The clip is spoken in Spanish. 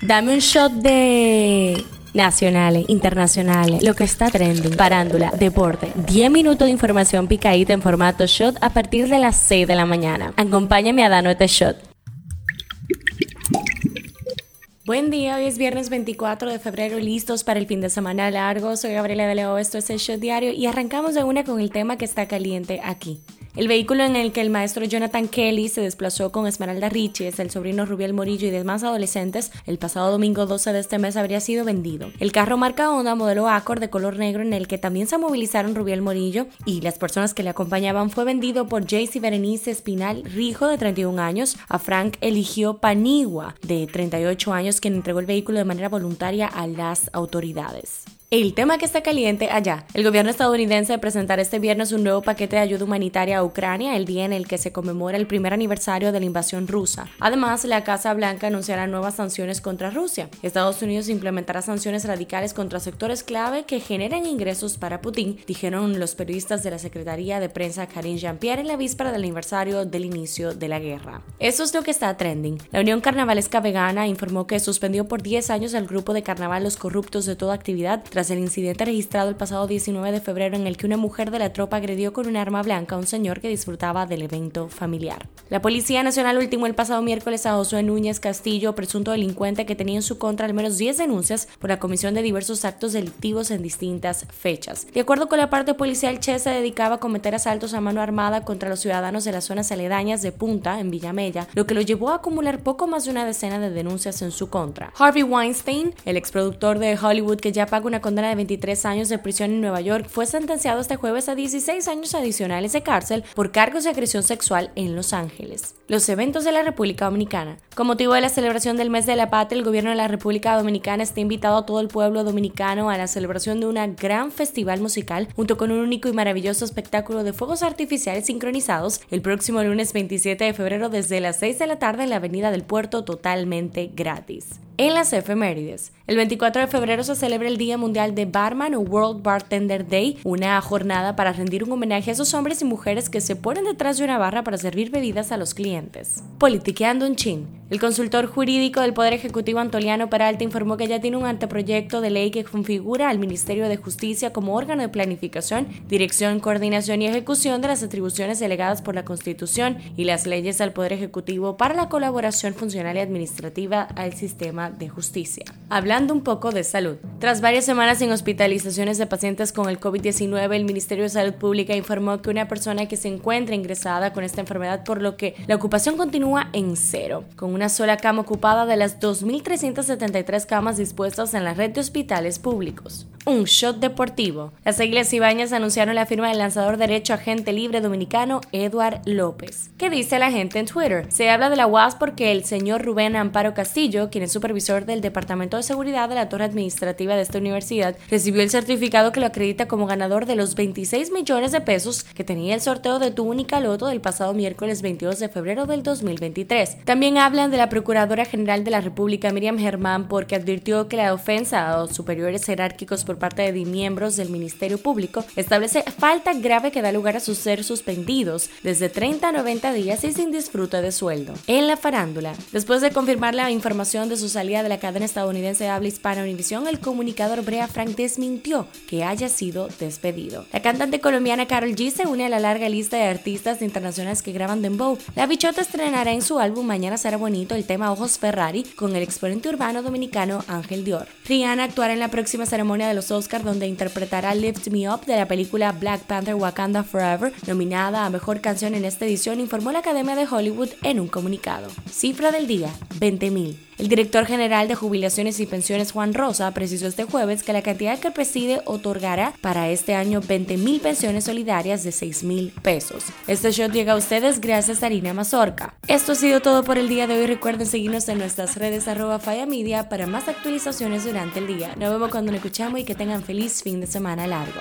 Dame un shot de nacionales, internacionales, lo que está trending, parándula, deporte, 10 minutos de información picadita en formato shot a partir de las 6 de la mañana. Acompáñame a darnos este shot. Buen día, hoy es viernes 24 de febrero, listos para el fin de semana largo. Soy Gabriela de Leo, esto es el Shot Diario y arrancamos de una con el tema que está caliente aquí. El vehículo en el que el maestro Jonathan Kelly se desplazó con Esmeralda Riches, el sobrino Rubiel Morillo y demás adolescentes el pasado domingo 12 de este mes habría sido vendido. El carro marca Honda modelo Accord de color negro en el que también se movilizaron Rubiel Morillo y las personas que le acompañaban fue vendido por Jaycee Berenice Espinal Rijo de 31 años a Frank Eligio Panigua de 38 años quien entregó el vehículo de manera voluntaria a las autoridades. El tema que está caliente allá. El gobierno estadounidense presentará este viernes un nuevo paquete de ayuda humanitaria a Ucrania, el día en el que se conmemora el primer aniversario de la invasión rusa. Además, la Casa Blanca anunciará nuevas sanciones contra Rusia. Estados Unidos implementará sanciones radicales contra sectores clave que generan ingresos para Putin, dijeron los periodistas de la Secretaría de Prensa Karine Jean-Pierre en la víspera del aniversario del inicio de la guerra. Eso es lo que está trending. La Unión Carnavalesca Vegana informó que suspendió por 10 años el grupo de carnaval Los Corruptos de toda actividad tras el incidente registrado el pasado 19 de febrero en el que una mujer de la tropa agredió con un arma blanca a un señor que disfrutaba del evento familiar. La Policía Nacional ultimó el pasado miércoles a Josué Núñez Castillo, presunto delincuente que tenía en su contra al menos 10 denuncias por la comisión de diversos actos delictivos en distintas fechas. De acuerdo con la parte policial, Che se dedicaba a cometer asaltos a mano armada contra los ciudadanos de las zonas aledañas de Punta, en Villamella, lo que lo llevó a acumular poco más de una decena de denuncias en su contra. Harvey Weinstein, el exproductor de Hollywood que ya paga una condena de 23 años de prisión en Nueva York, fue sentenciado este jueves a 16 años adicionales de cárcel por cargos de agresión sexual en Los Ángeles. Los eventos de la República Dominicana. Con motivo de la celebración del mes de la patria, el gobierno de la República Dominicana está invitado a todo el pueblo dominicano a la celebración de una gran festival musical junto con un único y maravilloso espectáculo de fuegos artificiales sincronizados el próximo lunes 27 de febrero desde las 6 de la tarde en la Avenida del Puerto totalmente gratis en las efemérides. El 24 de febrero se celebra el Día Mundial de Barman o World Bartender Day, una jornada para rendir un homenaje a esos hombres y mujeres que se ponen detrás de una barra para servir bebidas a los clientes. Politiqueando un chin. El consultor jurídico del Poder Ejecutivo Antoliano Peralta informó que ya tiene un anteproyecto de ley que configura al Ministerio de Justicia como órgano de planificación, dirección, coordinación y ejecución de las atribuciones delegadas por la Constitución y las leyes al Poder Ejecutivo para la colaboración funcional y administrativa al sistema de justicia. Hablando un poco de salud. Tras varias semanas sin hospitalizaciones de pacientes con el COVID-19, el Ministerio de Salud Pública informó que una persona que se encuentra ingresada con esta enfermedad, por lo que la ocupación continúa en cero, con una sola cama ocupada de las 2.373 camas dispuestas en la red de hospitales públicos. Un shot deportivo. Las Águilas Ibañas anunciaron la firma del lanzador derecho agente libre dominicano Eduard López. ¿Qué dice la gente en Twitter? Se habla de la UAS porque el señor Rubén Amparo Castillo, quien es supervisor del Departamento de Seguridad de la Torre Administrativa de esta universidad, recibió el certificado que lo acredita como ganador de los 26 millones de pesos que tenía el sorteo de tu única loto del pasado miércoles 22 de febrero del 2023. También hablan de la Procuradora General de la República, Miriam Germán, porque advirtió que la ofensa a los superiores jerárquicos por parte de miembros del Ministerio Público establece falta grave que da lugar a sus ser suspendidos desde 30 a 90 días y sin disfrute de sueldo. En la farándula, después de confirmar la información de su salida de la cadena estadounidense de habla hispana Univision, el comunicador Brea Frank desmintió que haya sido despedido. La cantante colombiana Carol G se une a la larga lista de artistas internacionales que graban dembow. La bichota estrenará en su álbum Mañana será bonito el tema Ojos Ferrari con el exponente urbano dominicano Ángel Dior. Rihanna actuará en la próxima ceremonia de los Oscars donde interpretará Lift Me Up de la película Black Panther Wakanda Forever, nominada a Mejor Canción en esta edición, informó la Academia de Hollywood en un comunicado. Cifra del día, 20.000. El director general de Jubilaciones y Pensiones, Juan Rosa, precisó este jueves que la cantidad que preside otorgará para este año 20.000 pensiones solidarias de 6.000 pesos. Este show llega a ustedes gracias a Harina Mazorca. Esto ha sido todo por el día de hoy. Recuerden seguirnos en nuestras redes arroba Media para más actualizaciones durante el día. Nos vemos cuando nos escuchamos y que tengan feliz fin de semana largo.